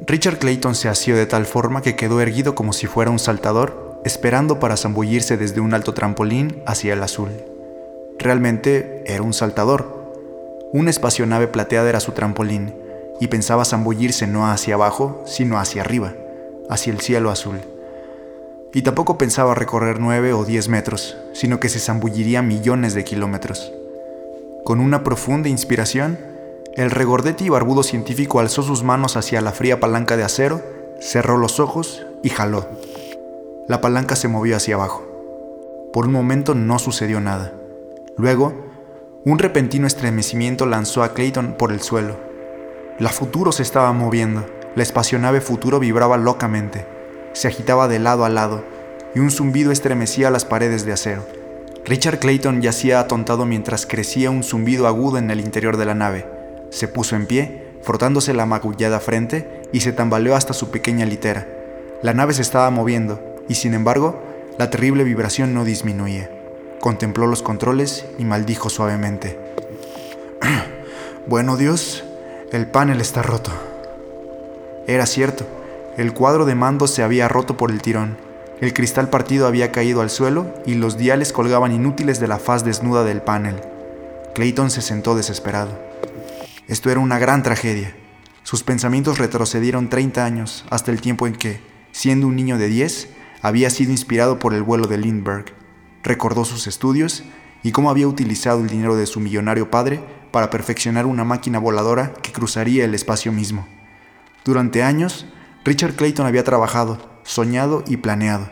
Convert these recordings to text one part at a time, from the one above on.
Richard Clayton se asió de tal forma que quedó erguido como si fuera un saltador, esperando para zambullirse desde un alto trampolín hacia el azul. Realmente era un saltador. Una espacionave plateada era su trampolín, y pensaba zambullirse no hacia abajo, sino hacia arriba, hacia el cielo azul. Y tampoco pensaba recorrer nueve o diez metros, sino que se zambulliría millones de kilómetros. Con una profunda inspiración, el regordete y barbudo científico alzó sus manos hacia la fría palanca de acero, cerró los ojos y jaló. La palanca se movió hacia abajo. Por un momento no sucedió nada. Luego, un repentino estremecimiento lanzó a Clayton por el suelo. La Futuro se estaba moviendo. La espacionave Futuro vibraba locamente. Se agitaba de lado a lado y un zumbido estremecía las paredes de acero. Richard Clayton yacía atontado mientras crecía un zumbido agudo en el interior de la nave. Se puso en pie, frotándose la magullada frente, y se tambaleó hasta su pequeña litera. La nave se estaba moviendo, y sin embargo, la terrible vibración no disminuía. Contempló los controles y maldijo suavemente. bueno, Dios, el panel está roto. Era cierto, el cuadro de mando se había roto por el tirón. El cristal partido había caído al suelo y los diales colgaban inútiles de la faz desnuda del panel. Clayton se sentó desesperado. Esto era una gran tragedia. Sus pensamientos retrocedieron 30 años hasta el tiempo en que, siendo un niño de 10, había sido inspirado por el vuelo de Lindbergh. Recordó sus estudios y cómo había utilizado el dinero de su millonario padre para perfeccionar una máquina voladora que cruzaría el espacio mismo. Durante años, Richard Clayton había trabajado, soñado y planeado.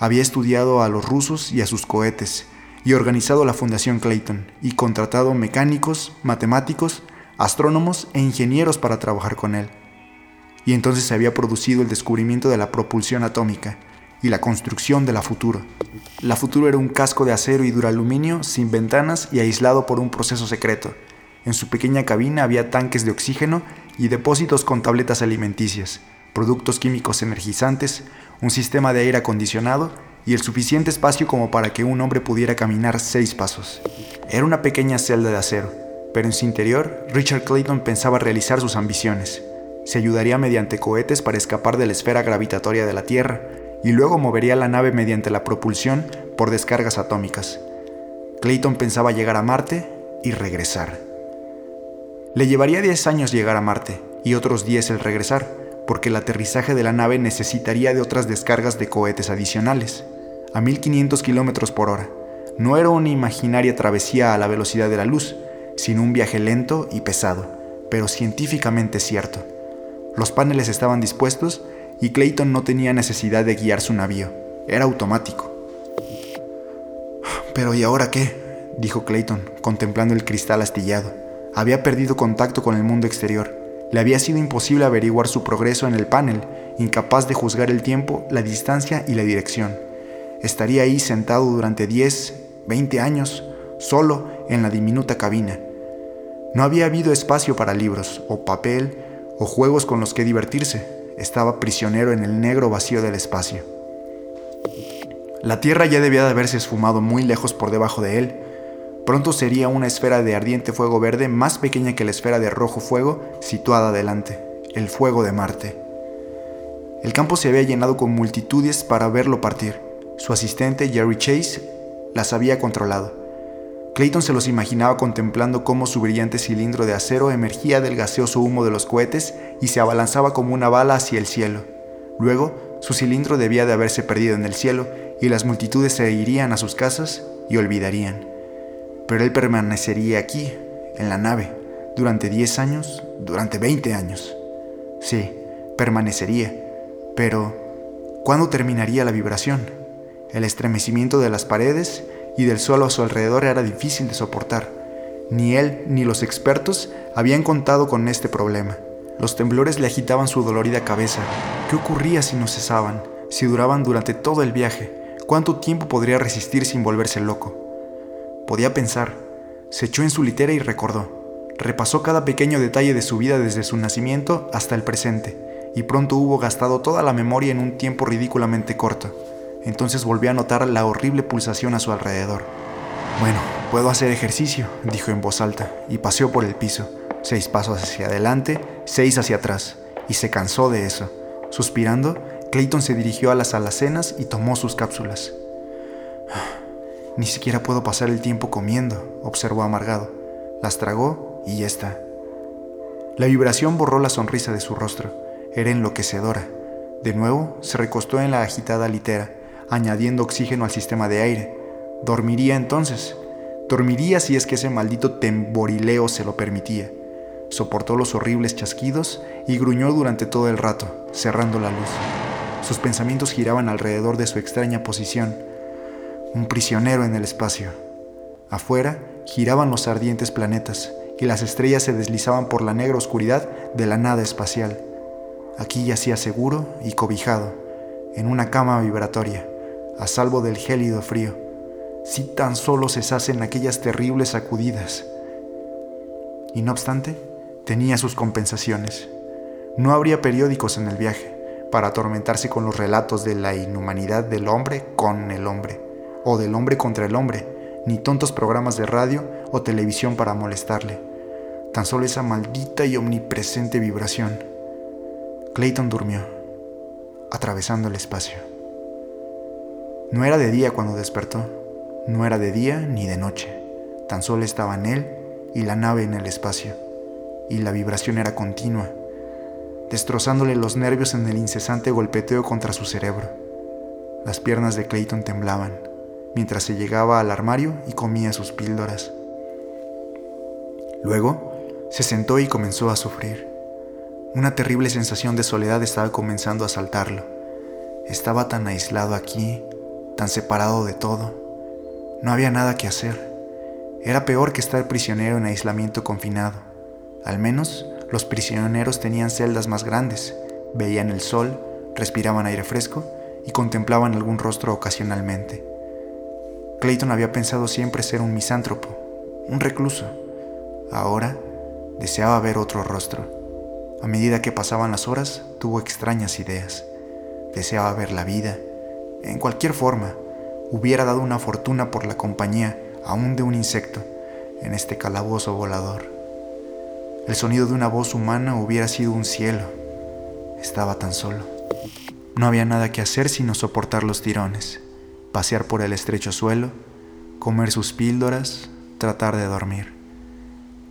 Había estudiado a los rusos y a sus cohetes, y organizado la Fundación Clayton, y contratado mecánicos, matemáticos astrónomos e ingenieros para trabajar con él. Y entonces se había producido el descubrimiento de la propulsión atómica y la construcción de la Futuro. La Futuro era un casco de acero y duraluminio sin ventanas y aislado por un proceso secreto. En su pequeña cabina había tanques de oxígeno y depósitos con tabletas alimenticias, productos químicos energizantes, un sistema de aire acondicionado y el suficiente espacio como para que un hombre pudiera caminar seis pasos. Era una pequeña celda de acero, pero en su interior, Richard Clayton pensaba realizar sus ambiciones. Se ayudaría mediante cohetes para escapar de la esfera gravitatoria de la Tierra y luego movería la nave mediante la propulsión por descargas atómicas. Clayton pensaba llegar a Marte y regresar. Le llevaría 10 años llegar a Marte y otros 10 el regresar, porque el aterrizaje de la nave necesitaría de otras descargas de cohetes adicionales, a 1500 km por hora. No era una imaginaria travesía a la velocidad de la luz, sino un viaje lento y pesado, pero científicamente cierto. Los paneles estaban dispuestos y Clayton no tenía necesidad de guiar su navío, era automático. Pero ¿y ahora qué? dijo Clayton, contemplando el cristal astillado. Había perdido contacto con el mundo exterior. Le había sido imposible averiguar su progreso en el panel, incapaz de juzgar el tiempo, la distancia y la dirección. Estaría ahí sentado durante 10, 20 años, solo en la diminuta cabina. No había habido espacio para libros, o papel, o juegos con los que divertirse. Estaba prisionero en el negro vacío del espacio. La Tierra ya debía de haberse esfumado muy lejos por debajo de él. Pronto sería una esfera de ardiente fuego verde más pequeña que la esfera de rojo fuego situada delante, el fuego de Marte. El campo se había llenado con multitudes para verlo partir. Su asistente, Jerry Chase, las había controlado. Clayton se los imaginaba contemplando cómo su brillante cilindro de acero emergía del gaseoso humo de los cohetes y se abalanzaba como una bala hacia el cielo. Luego, su cilindro debía de haberse perdido en el cielo y las multitudes se irían a sus casas y olvidarían. Pero él permanecería aquí, en la nave, durante 10 años, durante 20 años. Sí, permanecería. Pero, ¿cuándo terminaría la vibración? El estremecimiento de las paredes y del suelo a su alrededor era difícil de soportar. Ni él ni los expertos habían contado con este problema. Los temblores le agitaban su dolorida cabeza. ¿Qué ocurría si no cesaban? Si duraban durante todo el viaje? ¿Cuánto tiempo podría resistir sin volverse loco? Podía pensar. Se echó en su litera y recordó. Repasó cada pequeño detalle de su vida desde su nacimiento hasta el presente, y pronto hubo gastado toda la memoria en un tiempo ridículamente corto. Entonces volvió a notar la horrible pulsación a su alrededor. Bueno, puedo hacer ejercicio, dijo en voz alta, y paseó por el piso, seis pasos hacia adelante, seis hacia atrás, y se cansó de eso. Suspirando, Clayton se dirigió a las alacenas y tomó sus cápsulas. Ni siquiera puedo pasar el tiempo comiendo, observó amargado. Las tragó y ya está. La vibración borró la sonrisa de su rostro. Era enloquecedora. De nuevo, se recostó en la agitada litera, añadiendo oxígeno al sistema de aire. Dormiría entonces. Dormiría si es que ese maldito temborileo se lo permitía. Soportó los horribles chasquidos y gruñó durante todo el rato, cerrando la luz. Sus pensamientos giraban alrededor de su extraña posición, un prisionero en el espacio. Afuera giraban los ardientes planetas y las estrellas se deslizaban por la negra oscuridad de la nada espacial. Aquí yacía seguro y cobijado, en una cama vibratoria, a salvo del gélido frío, si tan solo cesacen aquellas terribles sacudidas. Y no obstante, tenía sus compensaciones. No habría periódicos en el viaje para atormentarse con los relatos de la inhumanidad del hombre con el hombre, o del hombre contra el hombre, ni tontos programas de radio o televisión para molestarle. Tan solo esa maldita y omnipresente vibración. Clayton durmió, atravesando el espacio. No era de día cuando despertó, no era de día ni de noche, tan solo estaban él y la nave en el espacio y la vibración era continua, destrozándole los nervios en el incesante golpeteo contra su cerebro. Las piernas de Clayton temblaban mientras se llegaba al armario y comía sus píldoras. Luego se sentó y comenzó a sufrir. Una terrible sensación de soledad estaba comenzando a asaltarlo. Estaba tan aislado aquí, tan separado de todo. No había nada que hacer. Era peor que estar prisionero en aislamiento confinado. Al menos los prisioneros tenían celdas más grandes, veían el sol, respiraban aire fresco y contemplaban algún rostro ocasionalmente. Clayton había pensado siempre ser un misántropo, un recluso. Ahora deseaba ver otro rostro. A medida que pasaban las horas, tuvo extrañas ideas. Deseaba ver la vida, en cualquier forma. Hubiera dado una fortuna por la compañía, aún de un insecto, en este calabozo volador. El sonido de una voz humana hubiera sido un cielo. Estaba tan solo. No había nada que hacer sino soportar los tirones, pasear por el estrecho suelo, comer sus píldoras, tratar de dormir.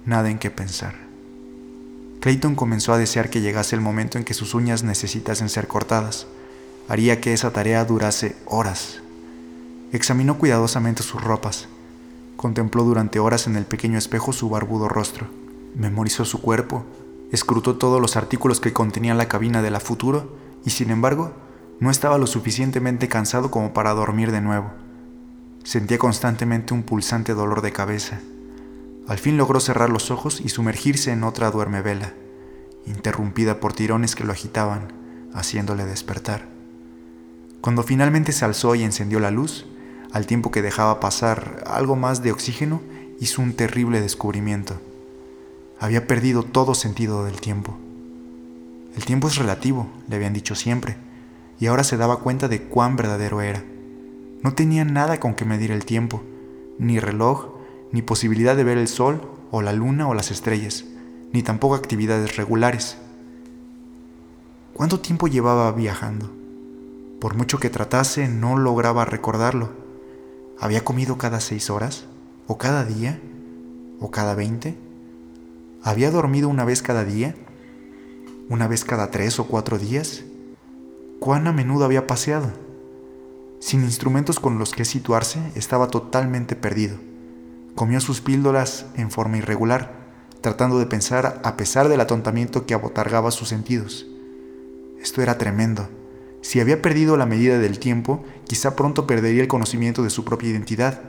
Nada en qué pensar. Clayton comenzó a desear que llegase el momento en que sus uñas necesitasen ser cortadas. Haría que esa tarea durase horas. Examinó cuidadosamente sus ropas. Contempló durante horas en el pequeño espejo su barbudo rostro Memorizó su cuerpo, escrutó todos los artículos que contenía la cabina de la futuro y sin embargo no estaba lo suficientemente cansado como para dormir de nuevo. Sentía constantemente un pulsante dolor de cabeza. Al fin logró cerrar los ojos y sumergirse en otra duermevela, interrumpida por tirones que lo agitaban, haciéndole despertar. Cuando finalmente se alzó y encendió la luz, al tiempo que dejaba pasar algo más de oxígeno, hizo un terrible descubrimiento había perdido todo sentido del tiempo. El tiempo es relativo, le habían dicho siempre, y ahora se daba cuenta de cuán verdadero era. No tenía nada con que medir el tiempo, ni reloj, ni posibilidad de ver el sol o la luna o las estrellas, ni tampoco actividades regulares. ¿Cuánto tiempo llevaba viajando? Por mucho que tratase, no lograba recordarlo. ¿Había comido cada seis horas? ¿O cada día? ¿O cada veinte? ¿Había dormido una vez cada día? ¿Una vez cada tres o cuatro días? ¿Cuán a menudo había paseado? Sin instrumentos con los que situarse, estaba totalmente perdido. Comió sus píldoras en forma irregular, tratando de pensar a pesar del atontamiento que abotargaba sus sentidos. Esto era tremendo. Si había perdido la medida del tiempo, quizá pronto perdería el conocimiento de su propia identidad.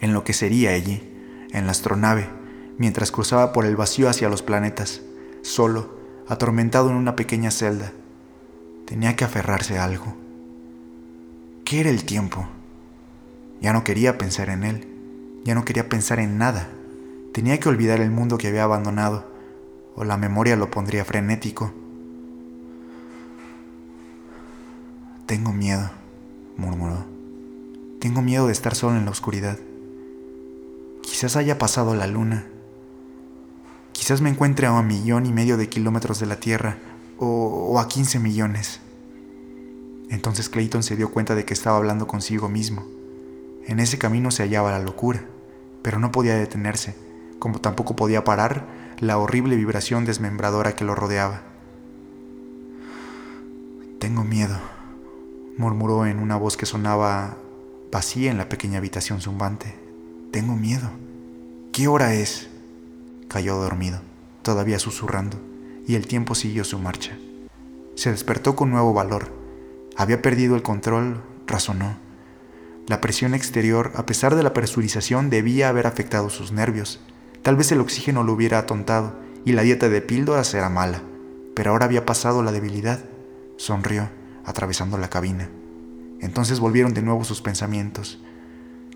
En lo que sería allí, en la astronave, mientras cruzaba por el vacío hacia los planetas, solo, atormentado en una pequeña celda. Tenía que aferrarse a algo. ¿Qué era el tiempo? Ya no quería pensar en él, ya no quería pensar en nada. Tenía que olvidar el mundo que había abandonado, o la memoria lo pondría frenético. Tengo miedo, murmuró. Tengo miedo de estar solo en la oscuridad. Quizás haya pasado la luna Quizás me encuentre a un millón y medio de kilómetros de la Tierra, o, o a 15 millones. Entonces Clayton se dio cuenta de que estaba hablando consigo mismo. En ese camino se hallaba la locura, pero no podía detenerse, como tampoco podía parar la horrible vibración desmembradora que lo rodeaba. Tengo miedo, murmuró en una voz que sonaba vacía en la pequeña habitación zumbante. Tengo miedo. ¿Qué hora es? Cayó dormido, todavía susurrando, y el tiempo siguió su marcha. Se despertó con nuevo valor. Había perdido el control, razonó. La presión exterior, a pesar de la presurización, debía haber afectado sus nervios. Tal vez el oxígeno lo hubiera atontado y la dieta de píldoras era mala, pero ahora había pasado la debilidad. Sonrió, atravesando la cabina. Entonces volvieron de nuevo sus pensamientos.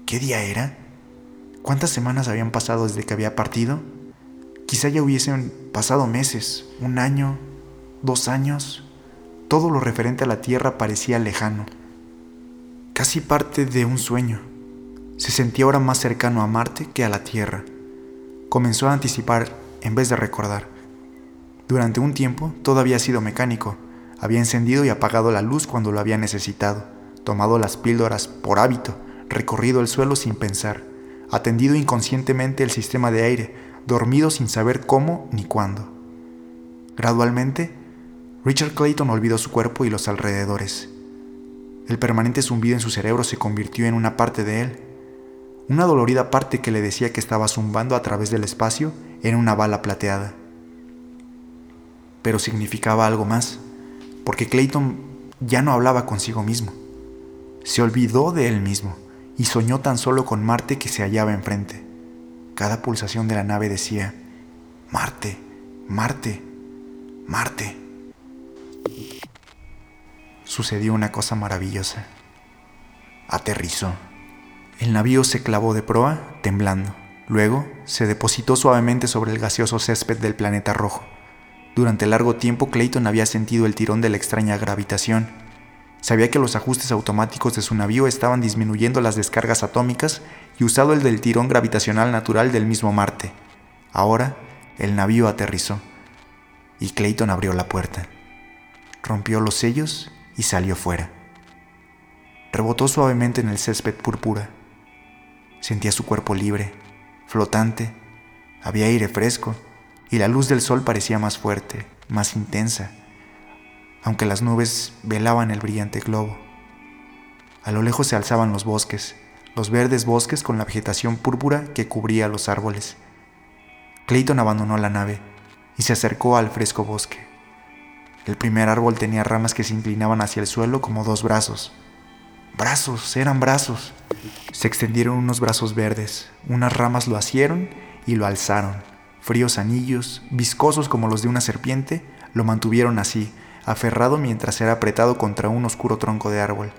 ¿Qué día era? ¿Cuántas semanas habían pasado desde que había partido? Quizá ya hubiesen pasado meses, un año, dos años. Todo lo referente a la Tierra parecía lejano casi parte de un sueño. Se sentía ahora más cercano a Marte que a la Tierra. Comenzó a anticipar en vez de recordar. Durante un tiempo todo había sido mecánico. Había encendido y apagado la luz cuando lo había necesitado, tomado las píldoras por hábito, recorrido el suelo sin pensar, atendido inconscientemente el sistema de aire, dormido sin saber cómo ni cuándo. Gradualmente, Richard Clayton olvidó su cuerpo y los alrededores. El permanente zumbido en su cerebro se convirtió en una parte de él. Una dolorida parte que le decía que estaba zumbando a través del espacio en una bala plateada. Pero significaba algo más, porque Clayton ya no hablaba consigo mismo. Se olvidó de él mismo y soñó tan solo con Marte que se hallaba enfrente. Cada pulsación de la nave decía, Marte, Marte, Marte sucedió una cosa maravillosa. Aterrizó. El navío se clavó de proa, temblando. Luego se depositó suavemente sobre el gaseoso césped del planeta rojo. Durante largo tiempo Clayton había sentido el tirón de la extraña gravitación. Sabía que los ajustes automáticos de su navío estaban disminuyendo las descargas atómicas y usado el del tirón gravitacional natural del mismo Marte. Ahora el navío aterrizó y Clayton abrió la puerta. Rompió los sellos y salió fuera. Rebotó suavemente en el césped púrpura. Sentía su cuerpo libre, flotante, había aire fresco y la luz del sol parecía más fuerte, más intensa, aunque las nubes velaban el brillante globo. A lo lejos se alzaban los bosques, los verdes bosques con la vegetación púrpura que cubría los árboles. Clayton abandonó la nave y se acercó al fresco bosque. El primer árbol tenía ramas que se inclinaban hacia el suelo como dos brazos. Brazos, eran brazos. Se extendieron unos brazos verdes, unas ramas lo asieron y lo alzaron. Fríos anillos, viscosos como los de una serpiente, lo mantuvieron así, aferrado mientras era apretado contra un oscuro tronco de árbol,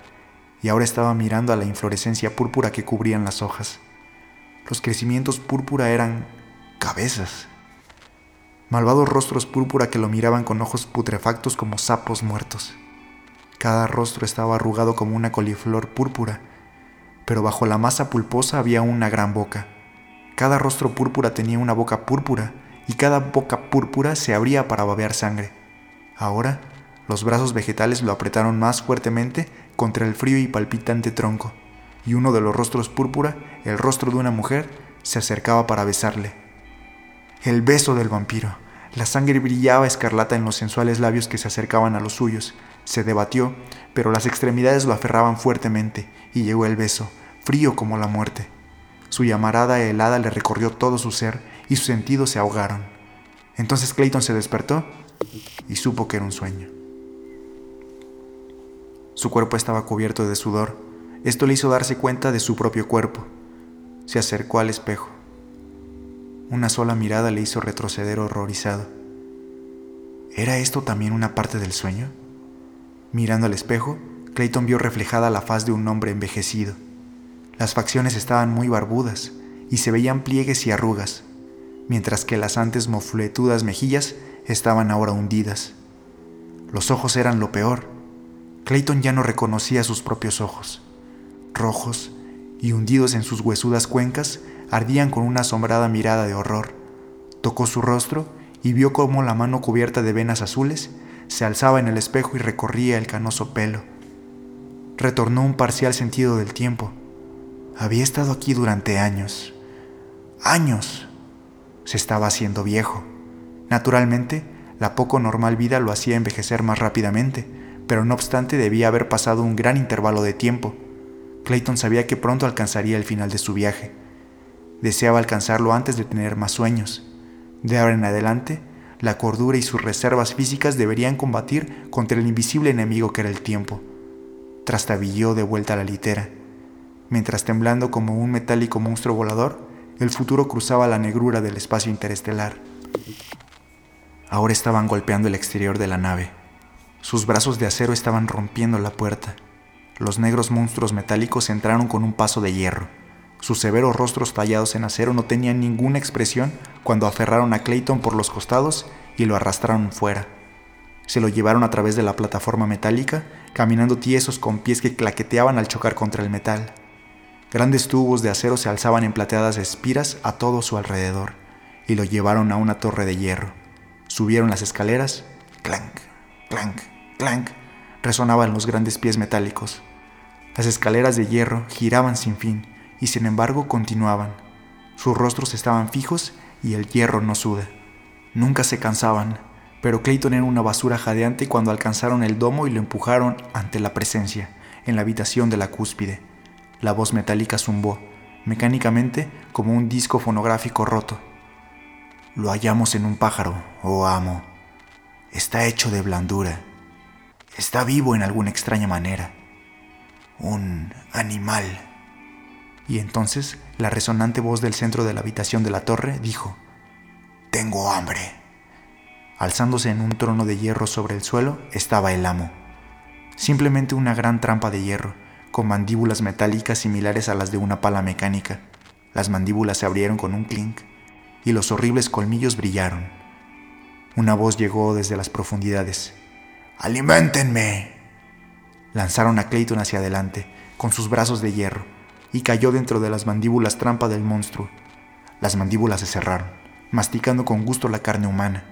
y ahora estaba mirando a la inflorescencia púrpura que cubrían las hojas. Los crecimientos púrpura eran cabezas, malvados rostros púrpura que lo miraban con ojos putrefactos como sapos muertos. Cada rostro estaba arrugado como una coliflor púrpura, pero bajo la masa pulposa había una gran boca. Cada rostro púrpura tenía una boca púrpura y cada boca púrpura se abría para babear sangre. Ahora, los brazos vegetales lo apretaron más fuertemente contra el frío y palpitante tronco, y uno de los rostros púrpura, el rostro de una mujer, se acercaba para besarle el beso del vampiro. La sangre brillaba escarlata en los sensuales labios que se acercaban a los suyos. Se debatió, pero las extremidades lo aferraban fuertemente, y llegó el beso, frío como la muerte. Su llamarada helada le recorrió todo su ser, y sus sentidos se ahogaron. Entonces Clayton se despertó y supo que era un sueño. Su cuerpo estaba cubierto de sudor. Esto le hizo darse cuenta de su propio cuerpo. Se acercó al espejo. Una sola mirada le hizo retroceder horrorizado. ¿Era esto también una parte del sueño? Mirando al espejo, Clayton vio reflejada la faz de un hombre envejecido. Las facciones estaban muy barbudas y se veían pliegues y arrugas, mientras que las antes mofletudas mejillas estaban ahora hundidas. Los ojos eran lo peor. Clayton ya no reconocía sus propios ojos. Rojos y hundidos en sus huesudas cuencas, ardían con una asombrada mirada de horror. Tocó su rostro y vio cómo la mano cubierta de venas azules se alzaba en el espejo y recorría el canoso pelo. Retornó un parcial sentido del tiempo. Había estado aquí durante años. Años. Se estaba haciendo viejo. Naturalmente, la poco normal vida lo hacía envejecer más rápidamente, pero no obstante debía haber pasado un gran intervalo de tiempo. Clayton sabía que pronto alcanzaría el final de su viaje. Deseaba alcanzarlo antes de tener más sueños. De ahora en adelante, la cordura y sus reservas físicas deberían combatir contra el invisible enemigo que era el tiempo. Trastabilló de vuelta a la litera, mientras temblando como un metálico monstruo volador, el futuro cruzaba la negrura del espacio interestelar. Ahora estaban golpeando el exterior de la nave. Sus brazos de acero estaban rompiendo la puerta. Los negros monstruos metálicos entraron con un paso de hierro. Sus severos rostros tallados en acero no tenían ninguna expresión cuando aferraron a Clayton por los costados y lo arrastraron fuera. Se lo llevaron a través de la plataforma metálica, caminando tiesos con pies que claqueteaban al chocar contra el metal. Grandes tubos de acero se alzaban en plateadas espiras a todo su alrededor y lo llevaron a una torre de hierro. Subieron las escaleras, clank, clank, clank, resonaban los grandes pies metálicos. Las escaleras de hierro giraban sin fin y sin embargo continuaban. Sus rostros estaban fijos y el hierro no suda. Nunca se cansaban, pero Clayton era una basura jadeante cuando alcanzaron el domo y lo empujaron ante la presencia, en la habitación de la cúspide. La voz metálica zumbó, mecánicamente como un disco fonográfico roto. Lo hallamos en un pájaro, oh amo. Está hecho de blandura. Está vivo en alguna extraña manera. Un animal. Y entonces la resonante voz del centro de la habitación de la torre dijo, Tengo hambre. Alzándose en un trono de hierro sobre el suelo estaba el amo. Simplemente una gran trampa de hierro, con mandíbulas metálicas similares a las de una pala mecánica. Las mandíbulas se abrieron con un clink y los horribles colmillos brillaron. Una voz llegó desde las profundidades. ¡Aliméntenme! Lanzaron a Clayton hacia adelante, con sus brazos de hierro y cayó dentro de las mandíbulas trampa del monstruo. Las mandíbulas se cerraron, masticando con gusto la carne humana.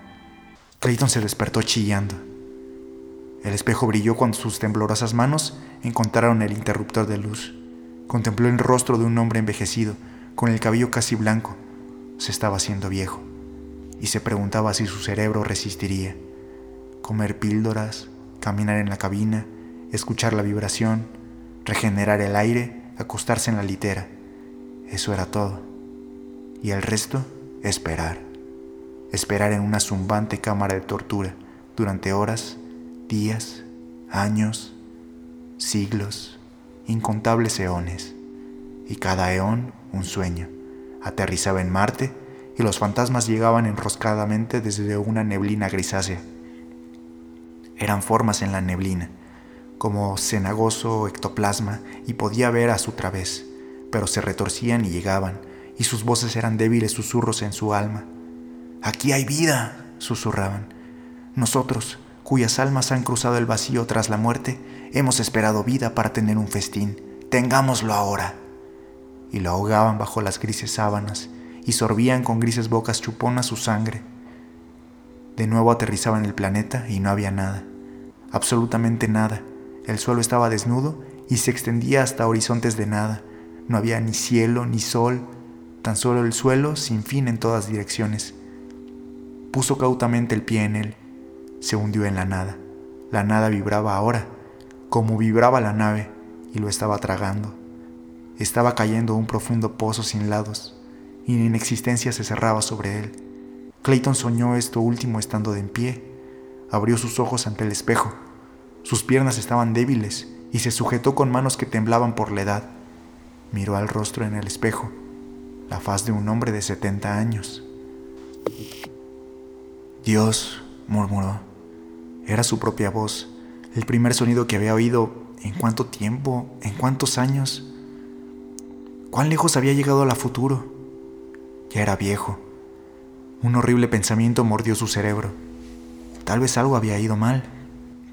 Clayton se despertó chillando. El espejo brilló cuando sus temblorosas manos encontraron el interruptor de luz. Contempló el rostro de un hombre envejecido, con el cabello casi blanco. Se estaba haciendo viejo, y se preguntaba si su cerebro resistiría. Comer píldoras, caminar en la cabina, escuchar la vibración, regenerar el aire acostarse en la litera. Eso era todo. Y el resto, esperar. Esperar en una zumbante cámara de tortura durante horas, días, años, siglos, incontables eones. Y cada eón un sueño. Aterrizaba en Marte y los fantasmas llegaban enroscadamente desde una neblina grisácea. Eran formas en la neblina como cenagoso ectoplasma y podía ver a su través, pero se retorcían y llegaban, y sus voces eran débiles susurros en su alma. Aquí hay vida, susurraban. Nosotros, cuyas almas han cruzado el vacío tras la muerte, hemos esperado vida para tener un festín. Tengámoslo ahora. Y lo ahogaban bajo las grises sábanas y sorbían con grises bocas chuponas su sangre. De nuevo aterrizaba en el planeta y no había nada, absolutamente nada, el suelo estaba desnudo y se extendía hasta horizontes de nada. No había ni cielo ni sol, tan solo el suelo sin fin en todas direcciones. Puso cautamente el pie en él. Se hundió en la nada. La nada vibraba ahora, como vibraba la nave, y lo estaba tragando. Estaba cayendo un profundo pozo sin lados, y la inexistencia se cerraba sobre él. Clayton soñó esto último estando de en pie. Abrió sus ojos ante el espejo. Sus piernas estaban débiles y se sujetó con manos que temblaban por la edad. Miró al rostro en el espejo, la faz de un hombre de 70 años. Dios, murmuró. Era su propia voz, el primer sonido que había oído en cuánto tiempo, en cuántos años. ¿Cuán lejos había llegado la futuro? Ya era viejo. Un horrible pensamiento mordió su cerebro. Tal vez algo había ido mal.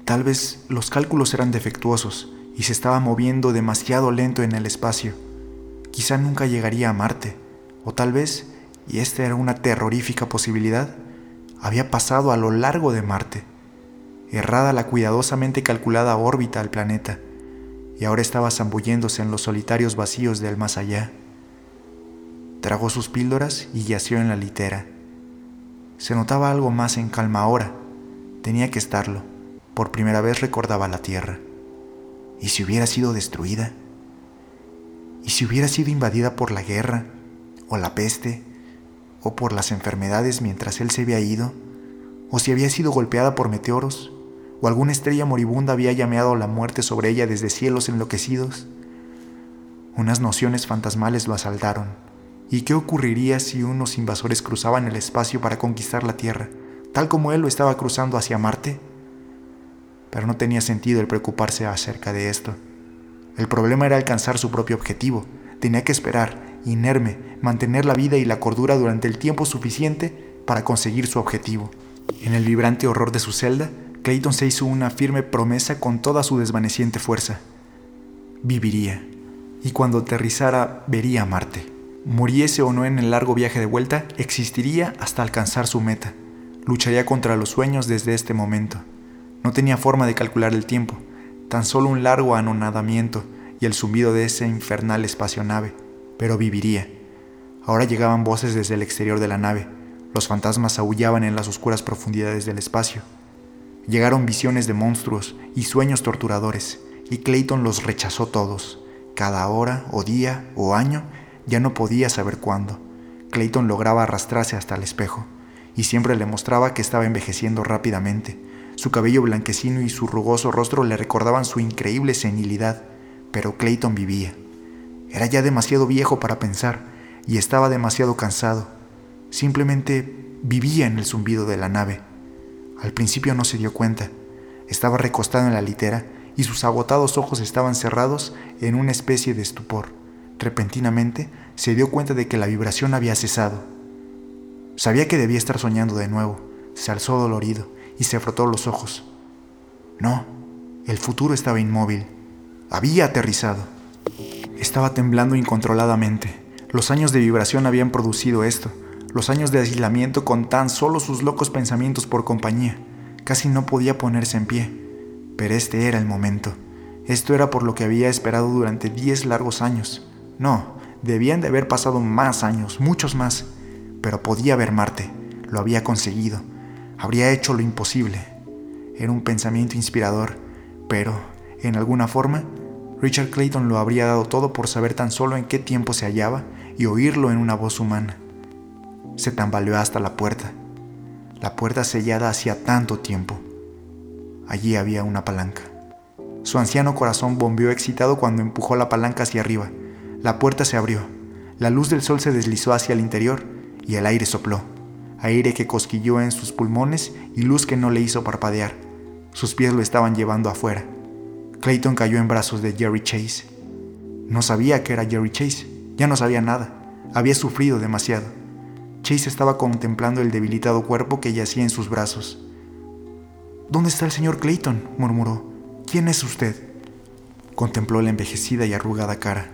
Tal vez los cálculos eran defectuosos y se estaba moviendo demasiado lento en el espacio. Quizá nunca llegaría a Marte, o tal vez y esta era una terrorífica posibilidad, había pasado a lo largo de Marte, errada la cuidadosamente calculada órbita al planeta, y ahora estaba zambulléndose en los solitarios vacíos del más allá. Tragó sus píldoras y yació en la litera. Se notaba algo más en calma ahora. Tenía que estarlo. Por primera vez recordaba la Tierra. ¿Y si hubiera sido destruida? ¿Y si hubiera sido invadida por la guerra, o la peste, o por las enfermedades mientras él se había ido? ¿O si había sido golpeada por meteoros? ¿O alguna estrella moribunda había llameado la muerte sobre ella desde cielos enloquecidos? Unas nociones fantasmales lo asaltaron. ¿Y qué ocurriría si unos invasores cruzaban el espacio para conquistar la Tierra, tal como él lo estaba cruzando hacia Marte? Pero no tenía sentido el preocuparse acerca de esto. El problema era alcanzar su propio objetivo. Tenía que esperar, inerme, mantener la vida y la cordura durante el tiempo suficiente para conseguir su objetivo. En el vibrante horror de su celda, Clayton se hizo una firme promesa con toda su desvaneciente fuerza. Viviría, y cuando aterrizara vería a Marte. Muriese o no en el largo viaje de vuelta, existiría hasta alcanzar su meta. Lucharía contra los sueños desde este momento. No tenía forma de calcular el tiempo, tan solo un largo anonadamiento y el zumbido de ese infernal espacio-nave, pero viviría. Ahora llegaban voces desde el exterior de la nave, los fantasmas aullaban en las oscuras profundidades del espacio. Llegaron visiones de monstruos y sueños torturadores, y Clayton los rechazó todos. Cada hora o día o año ya no podía saber cuándo. Clayton lograba arrastrarse hasta el espejo, y siempre le mostraba que estaba envejeciendo rápidamente, su cabello blanquecino y su rugoso rostro le recordaban su increíble senilidad, pero Clayton vivía. Era ya demasiado viejo para pensar y estaba demasiado cansado. Simplemente vivía en el zumbido de la nave. Al principio no se dio cuenta. Estaba recostado en la litera y sus agotados ojos estaban cerrados en una especie de estupor. Repentinamente se dio cuenta de que la vibración había cesado. Sabía que debía estar soñando de nuevo. Se alzó dolorido y se frotó los ojos. No, el futuro estaba inmóvil. Había aterrizado. Estaba temblando incontroladamente. Los años de vibración habían producido esto, los años de aislamiento con tan solo sus locos pensamientos por compañía. Casi no podía ponerse en pie. Pero este era el momento. Esto era por lo que había esperado durante diez largos años. No, debían de haber pasado más años, muchos más. Pero podía ver Marte. Lo había conseguido habría hecho lo imposible. Era un pensamiento inspirador, pero, en alguna forma, Richard Clayton lo habría dado todo por saber tan solo en qué tiempo se hallaba y oírlo en una voz humana. Se tambaleó hasta la puerta, la puerta sellada hacía tanto tiempo. Allí había una palanca. Su anciano corazón bombeó excitado cuando empujó la palanca hacia arriba. La puerta se abrió, la luz del sol se deslizó hacia el interior y el aire sopló aire que cosquilló en sus pulmones y luz que no le hizo parpadear. Sus pies lo estaban llevando afuera. Clayton cayó en brazos de Jerry Chase. No sabía que era Jerry Chase, ya no sabía nada, había sufrido demasiado. Chase estaba contemplando el debilitado cuerpo que yacía en sus brazos. ¿Dónde está el señor Clayton? murmuró. ¿Quién es usted? Contempló la envejecida y arrugada cara.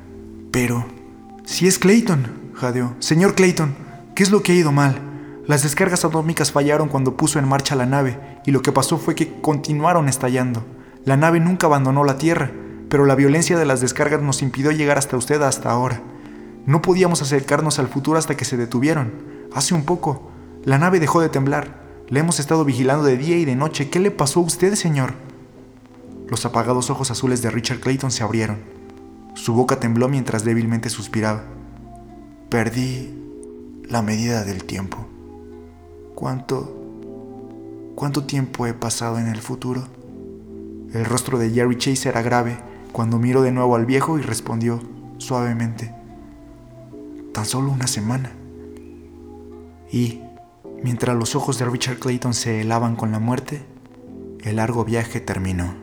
Pero... Si es Clayton, jadeó. Señor Clayton, ¿qué es lo que ha ido mal? Las descargas atómicas fallaron cuando puso en marcha la nave y lo que pasó fue que continuaron estallando. La nave nunca abandonó la Tierra, pero la violencia de las descargas nos impidió llegar hasta usted hasta ahora. No podíamos acercarnos al futuro hasta que se detuvieron. Hace un poco, la nave dejó de temblar. Le hemos estado vigilando de día y de noche. ¿Qué le pasó a usted, señor? Los apagados ojos azules de Richard Clayton se abrieron. Su boca tembló mientras débilmente suspiraba. Perdí la medida del tiempo. ¿Cuánto... cuánto tiempo he pasado en el futuro? El rostro de Jerry Chase era grave cuando miró de nuevo al viejo y respondió suavemente, tan solo una semana. Y, mientras los ojos de Richard Clayton se helaban con la muerte, el largo viaje terminó.